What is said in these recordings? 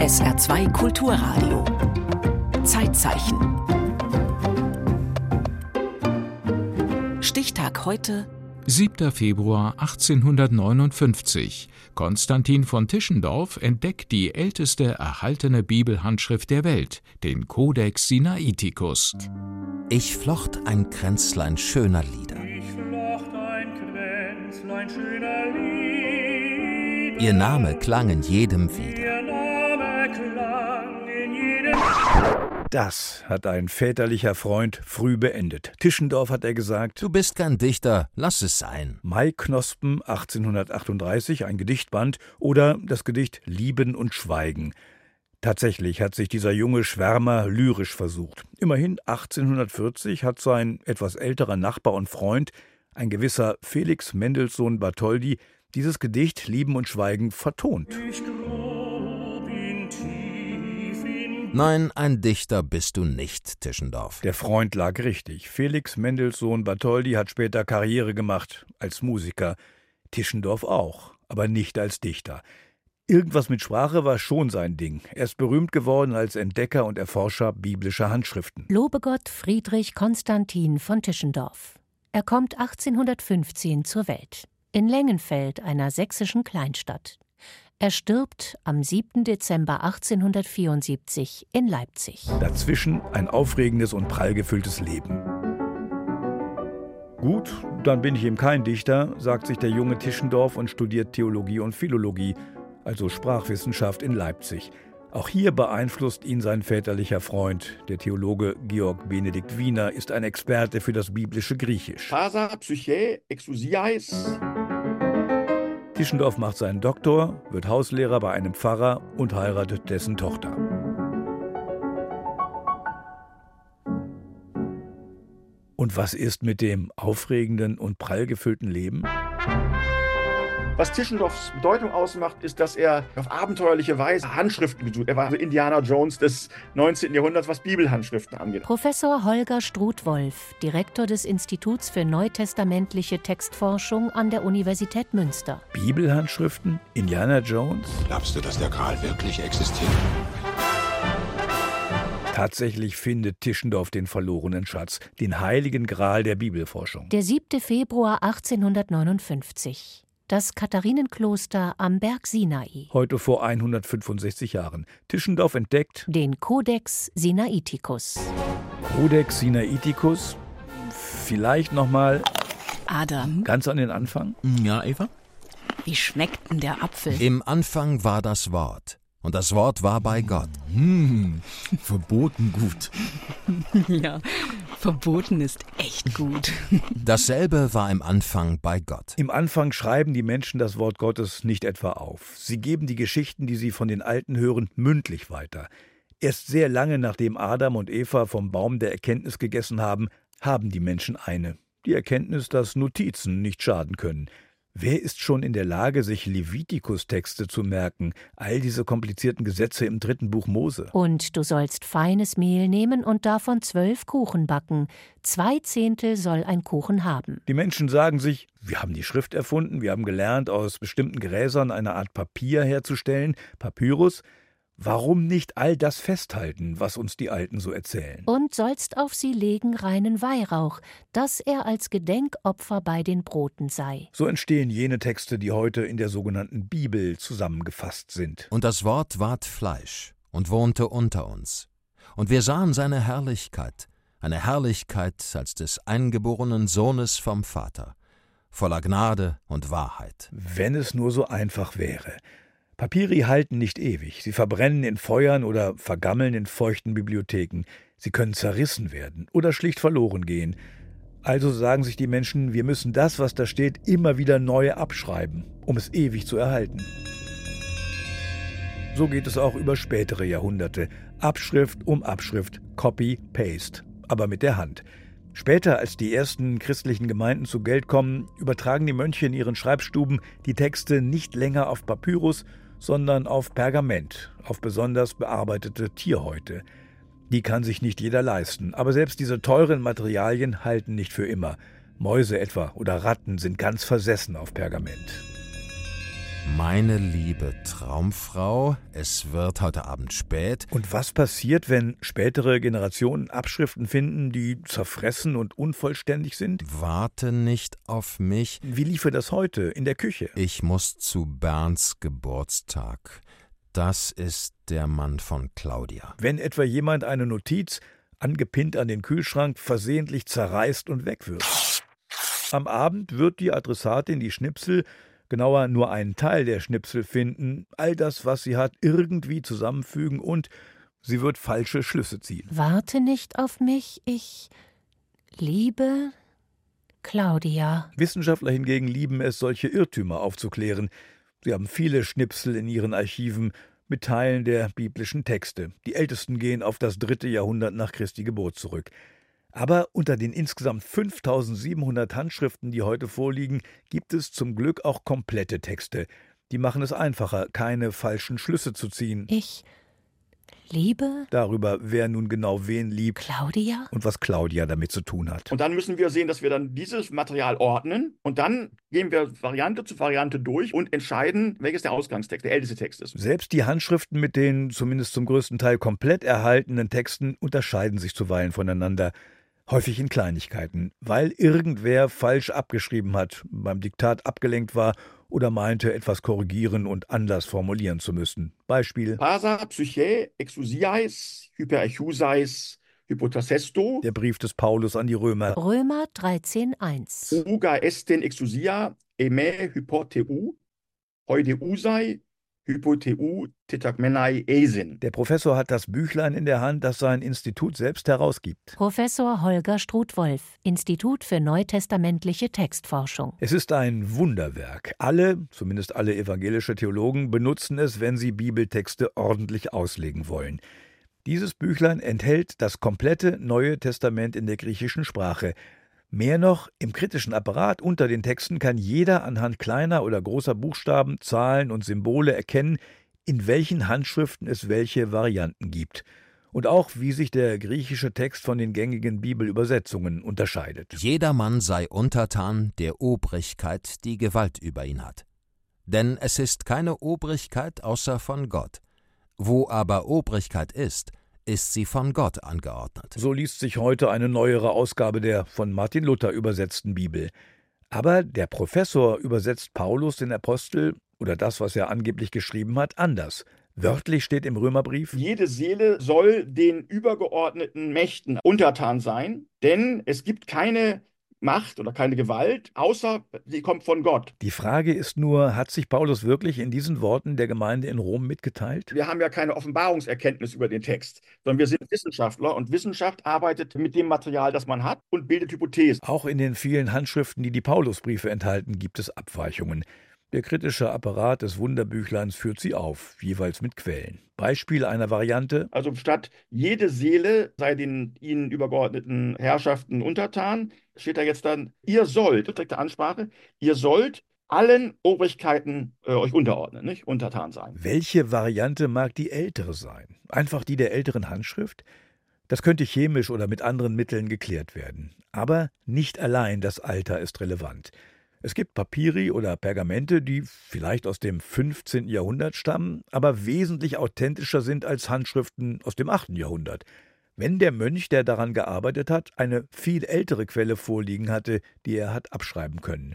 SR2 Kulturradio. Zeitzeichen. Stichtag heute. 7. Februar 1859. Konstantin von Tischendorf entdeckt die älteste erhaltene Bibelhandschrift der Welt, den Codex Sinaiticus. Ich flocht ein Kränzlein schöner Lieder. Ich flocht ein Kränzlein schöner Lieder. Ihr Name klang in jedem wieder. Das hat ein väterlicher Freund früh beendet. Tischendorf hat er gesagt. Du bist kein Dichter, lass es sein. Maiknospen 1838, ein Gedichtband oder das Gedicht Lieben und Schweigen. Tatsächlich hat sich dieser junge Schwärmer lyrisch versucht. Immerhin 1840 hat sein etwas älterer Nachbar und Freund, ein gewisser Felix Mendelssohn Bartholdy, dieses Gedicht Lieben und Schweigen vertont. Ich Nein, ein Dichter bist du nicht, Tischendorf. Der Freund lag richtig. Felix Mendelssohn Bartholdy hat später Karriere gemacht als Musiker. Tischendorf auch, aber nicht als Dichter. Irgendwas mit Sprache war schon sein Ding. Er ist berühmt geworden als Entdecker und Erforscher biblischer Handschriften. Lobegott Friedrich Konstantin von Tischendorf. Er kommt 1815 zur Welt. In Lengenfeld, einer sächsischen Kleinstadt. Er stirbt am 7. Dezember 1874 in Leipzig. Dazwischen ein aufregendes und prallgefülltes Leben. Gut, dann bin ich eben kein Dichter, sagt sich der junge Tischendorf und studiert Theologie und Philologie, also Sprachwissenschaft in Leipzig. Auch hier beeinflusst ihn sein väterlicher Freund. Der Theologe Georg Benedikt Wiener ist ein Experte für das biblische Griechisch. Pasa psyche exousiais. Tischendorf macht seinen Doktor, wird Hauslehrer bei einem Pfarrer und heiratet dessen Tochter. Und was ist mit dem aufregenden und prallgefüllten Leben? Was Tischendorfs Bedeutung ausmacht, ist, dass er auf abenteuerliche Weise Handschriften besucht. Er war so Indiana Jones des 19. Jahrhunderts, was Bibelhandschriften angeht. Professor Holger Struth-Wolf, Direktor des Instituts für neutestamentliche Textforschung an der Universität Münster. Bibelhandschriften? Indiana Jones? Glaubst du, dass der Gral wirklich existiert? Tatsächlich findet Tischendorf den verlorenen Schatz, den heiligen Gral der Bibelforschung. Der 7. Februar 1859. Das Katharinenkloster am Berg Sinai. Heute vor 165 Jahren. Tischendorf entdeckt Den Codex Sinaiticus. Codex Sinaiticus. Vielleicht nochmal Adam, ganz an den Anfang. Ja, Eva? wie schmeckt denn der Apfel? Im Anfang war das Wort. Und das Wort war bei Gott. Hm, verboten gut. ja, verboten ist echt gut. Dasselbe war im Anfang bei Gott. Im Anfang schreiben die Menschen das Wort Gottes nicht etwa auf. Sie geben die Geschichten, die sie von den Alten hören, mündlich weiter. Erst sehr lange nachdem Adam und Eva vom Baum der Erkenntnis gegessen haben, haben die Menschen eine. Die Erkenntnis, dass Notizen nicht schaden können. Wer ist schon in der Lage, sich Levitikus-Texte zu merken, all diese komplizierten Gesetze im dritten Buch Mose? Und du sollst feines Mehl nehmen und davon zwölf Kuchen backen. Zwei Zehntel soll ein Kuchen haben. Die Menschen sagen sich, wir haben die Schrift erfunden, wir haben gelernt, aus bestimmten Gräsern eine Art Papier herzustellen, Papyrus. Warum nicht all das festhalten, was uns die Alten so erzählen? Und sollst auf sie legen reinen Weihrauch, dass er als Gedenkopfer bei den Broten sei. So entstehen jene Texte, die heute in der sogenannten Bibel zusammengefasst sind. Und das Wort ward Fleisch und wohnte unter uns. Und wir sahen seine Herrlichkeit, eine Herrlichkeit als des eingeborenen Sohnes vom Vater, voller Gnade und Wahrheit. Wenn es nur so einfach wäre. Papiri halten nicht ewig. Sie verbrennen in Feuern oder vergammeln in feuchten Bibliotheken. Sie können zerrissen werden oder schlicht verloren gehen. Also sagen sich die Menschen, wir müssen das, was da steht, immer wieder neu abschreiben, um es ewig zu erhalten. So geht es auch über spätere Jahrhunderte. Abschrift um Abschrift, Copy, Paste, aber mit der Hand. Später, als die ersten christlichen Gemeinden zu Geld kommen, übertragen die Mönche in ihren Schreibstuben die Texte nicht länger auf Papyrus, sondern auf Pergament, auf besonders bearbeitete Tierhäute. Die kann sich nicht jeder leisten, aber selbst diese teuren Materialien halten nicht für immer. Mäuse etwa oder Ratten sind ganz versessen auf Pergament. Meine liebe Traumfrau, es wird heute Abend spät. Und was passiert, wenn spätere Generationen Abschriften finden, die zerfressen und unvollständig sind? Warte nicht auf mich. Wie liefe das heute in der Küche? Ich muss zu Bernds Geburtstag. Das ist der Mann von Claudia. Wenn etwa jemand eine Notiz, angepinnt an den Kühlschrank, versehentlich zerreißt und wegwirft. Am Abend wird die Adressatin die Schnipsel genauer nur einen Teil der Schnipsel finden, all das, was sie hat, irgendwie zusammenfügen und sie wird falsche Schlüsse ziehen. Warte nicht auf mich, ich liebe Claudia. Wissenschaftler hingegen lieben es, solche Irrtümer aufzuklären. Sie haben viele Schnipsel in ihren Archiven mit Teilen der biblischen Texte. Die ältesten gehen auf das dritte Jahrhundert nach Christi Geburt zurück. Aber unter den insgesamt 5700 Handschriften, die heute vorliegen, gibt es zum Glück auch komplette Texte. Die machen es einfacher, keine falschen Schlüsse zu ziehen. Ich liebe Darüber, wer nun genau wen liebt Claudia? und was Claudia damit zu tun hat. Und dann müssen wir sehen, dass wir dann dieses Material ordnen und dann gehen wir Variante zu Variante durch und entscheiden, welches der Ausgangstext, der älteste Text ist. Selbst die Handschriften mit den zumindest zum größten Teil komplett erhaltenen Texten unterscheiden sich zuweilen voneinander. Häufig in Kleinigkeiten, weil irgendwer falsch abgeschrieben hat, beim Diktat abgelenkt war oder meinte, etwas korrigieren und anders formulieren zu müssen. Beispiel Pasa, Psyche, Exousiais, Hyperechusais, Hypotasesto, der Brief des Paulus an die Römer. Römer 13,1. Uga esten exousia, eme hypoteu, heudeusai, hypoteu tetagmenai esin. Der Professor hat das Büchlein in der Hand, das sein Institut selbst herausgibt. Professor Holger Struth-Wolf, Institut für neutestamentliche Textforschung. Es ist ein Wunderwerk. Alle, zumindest alle evangelische Theologen, benutzen es, wenn sie Bibeltexte ordentlich auslegen wollen. Dieses Büchlein enthält das komplette Neue Testament in der griechischen Sprache. Mehr noch, im kritischen Apparat unter den Texten kann jeder anhand kleiner oder großer Buchstaben, Zahlen und Symbole erkennen, in welchen Handschriften es welche Varianten gibt. Und auch, wie sich der griechische Text von den gängigen Bibelübersetzungen unterscheidet. Jedermann sei untertan der Obrigkeit, die Gewalt über ihn hat. Denn es ist keine Obrigkeit außer von Gott. Wo aber Obrigkeit ist, ist sie von Gott angeordnet. So liest sich heute eine neuere Ausgabe der von Martin Luther übersetzten Bibel. Aber der Professor übersetzt Paulus den Apostel oder das, was er angeblich geschrieben hat, anders. Wörtlich steht im Römerbrief, Jede Seele soll den übergeordneten Mächten untertan sein, denn es gibt keine Macht oder keine Gewalt, außer sie kommt von Gott. die Frage ist nur, hat sich Paulus wirklich in diesen Worten der Gemeinde in Rom mitgeteilt? Wir haben ja keine Offenbarungserkenntnis über den Text, sondern wir sind Wissenschaftler und Wissenschaft arbeitet mit dem Material, das man hat und bildet Hypothesen. Auch in den vielen Handschriften, die die Paulusbriefe enthalten, gibt es Abweichungen. Der kritische Apparat des Wunderbüchleins führt sie auf, jeweils mit Quellen. Beispiel einer Variante Also statt jede Seele sei den ihnen übergeordneten Herrschaften untertan, steht da jetzt dann, ihr sollt, direkte Ansprache, ihr sollt allen Obrigkeiten äh, euch unterordnen, nicht? Untertan sein. Welche Variante mag die ältere sein? Einfach die der älteren Handschrift? Das könnte chemisch oder mit anderen Mitteln geklärt werden. Aber nicht allein das Alter ist relevant. Es gibt Papyri oder Pergamente, die vielleicht aus dem 15. Jahrhundert stammen, aber wesentlich authentischer sind als Handschriften aus dem 8. Jahrhundert. Wenn der Mönch, der daran gearbeitet hat, eine viel ältere Quelle vorliegen hatte, die er hat abschreiben können.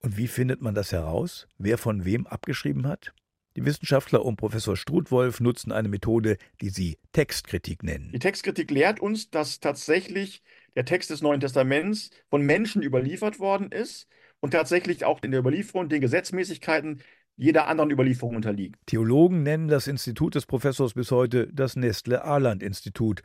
Und wie findet man das heraus? Wer von wem abgeschrieben hat? Die Wissenschaftler um Professor Struthwolf nutzen eine Methode, die sie Textkritik nennen. Die Textkritik lehrt uns, dass tatsächlich der Text des Neuen Testaments von Menschen überliefert worden ist und tatsächlich auch in der Überlieferung den Gesetzmäßigkeiten jeder anderen Überlieferung unterliegt. Theologen nennen das Institut des Professors bis heute das Nestle-Ahland-Institut.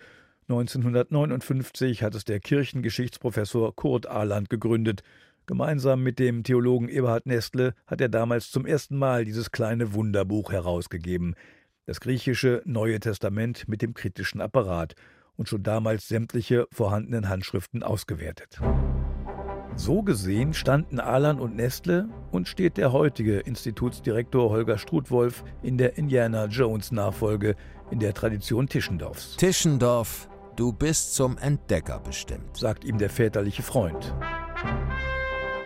1959 hat es der Kirchengeschichtsprofessor Kurt Ahland gegründet. Gemeinsam mit dem Theologen Eberhard Nestle hat er damals zum ersten Mal dieses kleine Wunderbuch herausgegeben, das griechische Neue Testament mit dem kritischen Apparat und schon damals sämtliche vorhandenen Handschriften ausgewertet. So gesehen standen Ahlan und Nestle und steht der heutige Institutsdirektor Holger Struthwolf in der Indiana Jones Nachfolge in der Tradition Tischendorfs, Tischendorf, du bist zum Entdecker bestimmt. sagt ihm der väterliche Freund.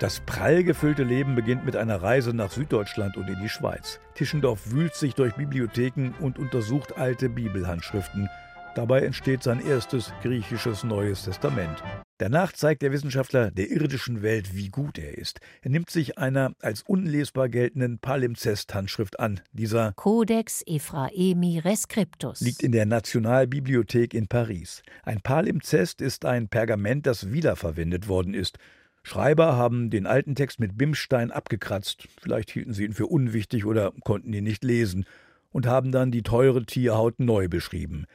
Das prall gefüllte Leben beginnt mit einer Reise nach Süddeutschland und in die Schweiz. Tischendorf wühlt sich durch Bibliotheken und untersucht alte Bibelhandschriften. Dabei entsteht sein erstes griechisches Neues Testament. Danach zeigt der Wissenschaftler der irdischen Welt, wie gut er ist. Er nimmt sich einer als unlesbar geltenden Palimpsest-Handschrift an. Dieser Codex Ephraemi Rescriptus liegt in der Nationalbibliothek in Paris. Ein Palimpsest ist ein Pergament, das wiederverwendet worden ist. Schreiber haben den alten Text mit Bimstein abgekratzt, vielleicht hielten sie ihn für unwichtig oder konnten ihn nicht lesen, und haben dann die teure Tierhaut neu beschrieben.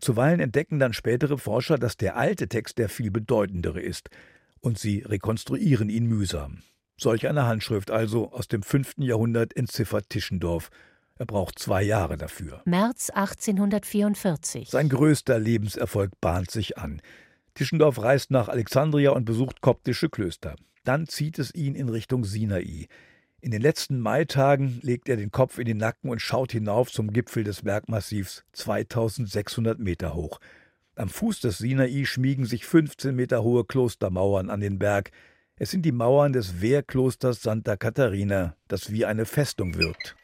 Zuweilen entdecken dann spätere Forscher, dass der alte Text der viel bedeutendere ist, und sie rekonstruieren ihn mühsam. Solch eine Handschrift also aus dem 5. Jahrhundert entziffert Tischendorf. Er braucht zwei Jahre dafür. März 1844. Sein größter Lebenserfolg bahnt sich an. Tischendorf reist nach Alexandria und besucht koptische Klöster. Dann zieht es ihn in Richtung Sinai. In den letzten Maitagen legt er den Kopf in den Nacken und schaut hinauf zum Gipfel des Bergmassivs, 2600 Meter hoch. Am Fuß des Sinai schmiegen sich 15 Meter hohe Klostermauern an den Berg. Es sind die Mauern des Wehrklosters Santa Katharina, das wie eine Festung wirkt.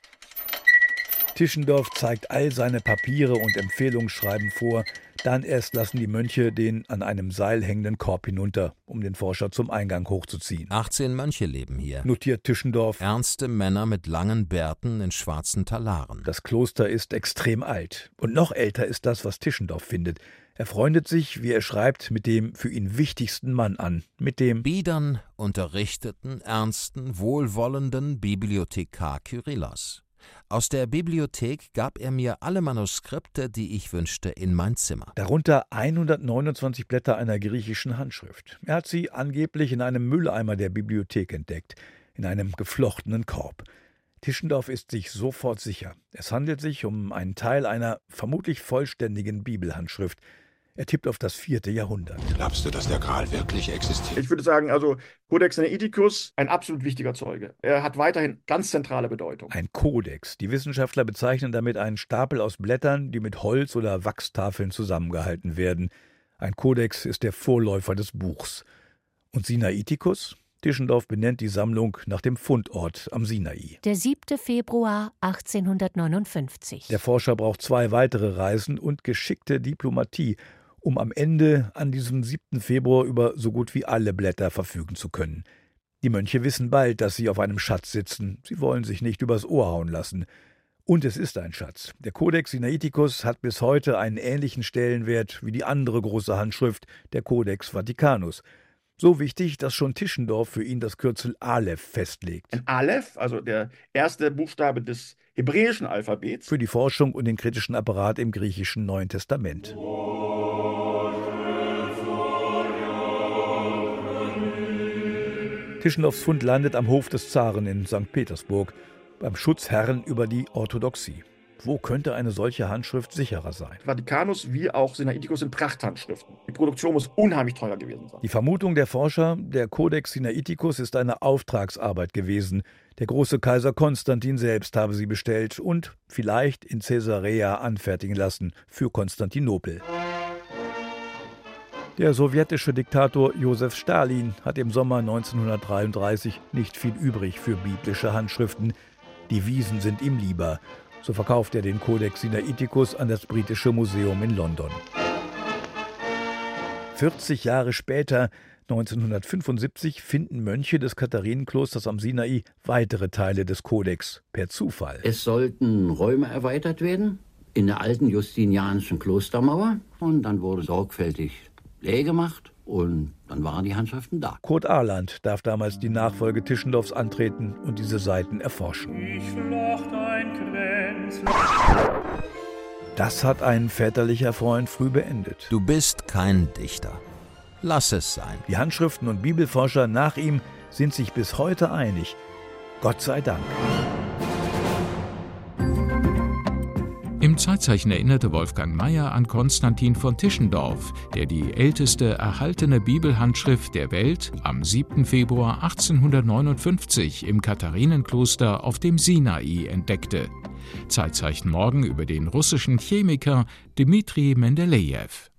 Tischendorf zeigt all seine Papiere und Empfehlungsschreiben vor, dann erst lassen die Mönche den an einem Seil hängenden Korb hinunter, um den Forscher zum Eingang hochzuziehen. 18 Mönche leben hier. Notiert Tischendorf. Ernste Männer mit langen Bärten in schwarzen Talaren. Das Kloster ist extrem alt. Und noch älter ist das, was Tischendorf findet. Er freundet sich, wie er schreibt, mit dem für ihn wichtigsten Mann an, mit dem biedern, unterrichteten, ernsten, wohlwollenden Bibliothekar Kyrillos. Aus der Bibliothek gab er mir alle Manuskripte, die ich wünschte, in mein Zimmer. Darunter 129 Blätter einer griechischen Handschrift. Er hat sie angeblich in einem Mülleimer der Bibliothek entdeckt, in einem geflochtenen Korb. Tischendorf ist sich sofort sicher. Es handelt sich um einen Teil einer vermutlich vollständigen Bibelhandschrift, er tippt auf das vierte Jahrhundert. Glaubst du, dass der Gral wirklich existiert? Ich würde sagen, also Codex Sinaiticus, ein absolut wichtiger Zeuge. Er hat weiterhin ganz zentrale Bedeutung. Ein Kodex. Die Wissenschaftler bezeichnen damit einen Stapel aus Blättern, die mit Holz- oder Wachstafeln zusammengehalten werden. Ein Kodex ist der Vorläufer des Buchs. Und Sinaiticus? Tischendorf benennt die Sammlung nach dem Fundort am Sinai. Der 7. Februar 1859. Der Forscher braucht zwei weitere Reisen und geschickte Diplomatie, um am Ende an diesem 7. Februar über so gut wie alle Blätter verfügen zu können. Die Mönche wissen bald, dass sie auf einem Schatz sitzen. Sie wollen sich nicht übers Ohr hauen lassen. Und es ist ein Schatz. Der Codex Sinaiticus hat bis heute einen ähnlichen Stellenwert wie die andere große Handschrift, der Codex Vaticanus. So wichtig, dass schon Tischendorf für ihn das Kürzel Aleph festlegt. Ein Aleph, also der erste Buchstabe des hebräischen Alphabets. Für die Forschung und den kritischen Apparat im griechischen Neuen Testament. Tischendorfs Fund landet am Hof des Zaren in St. Petersburg, beim Schutzherrn über die Orthodoxie. Wo könnte eine solche Handschrift sicherer sein? Vatikanus wie auch Sinaiticus sind Prachthandschriften. Die Produktion muss unheimlich teuer gewesen sein. Die Vermutung der Forscher, der Codex Sinaiticus ist eine Auftragsarbeit gewesen. Der große Kaiser Konstantin selbst habe sie bestellt und vielleicht in Caesarea anfertigen lassen für Konstantinopel. Der sowjetische Diktator Josef Stalin hat im Sommer 1933 nicht viel übrig für biblische Handschriften. Die Wiesen sind ihm lieber. So verkauft er den Codex Sinaiticus an das Britische Museum in London. 40 Jahre später, 1975, finden Mönche des Katharinenklosters am Sinai weitere Teile des Kodex per Zufall. Es sollten Räume erweitert werden in der alten justinianischen Klostermauer und dann wurde sorgfältig leer gemacht und dann waren die Handschriften da. Kurt Arland darf damals die Nachfolge Tischendorfs antreten und diese Seiten erforschen. Ich flocht ein Kränzlein. Das hat ein väterlicher Freund früh beendet. Du bist kein Dichter. Lass es sein. Die Handschriften und Bibelforscher nach ihm sind sich bis heute einig. Gott sei Dank. Zeitzeichen erinnerte Wolfgang Mayer an Konstantin von Tischendorf, der die älteste erhaltene Bibelhandschrift der Welt am 7. Februar 1859 im Katharinenkloster auf dem Sinai entdeckte. Zeitzeichen morgen über den russischen Chemiker Dmitri Mendelejew.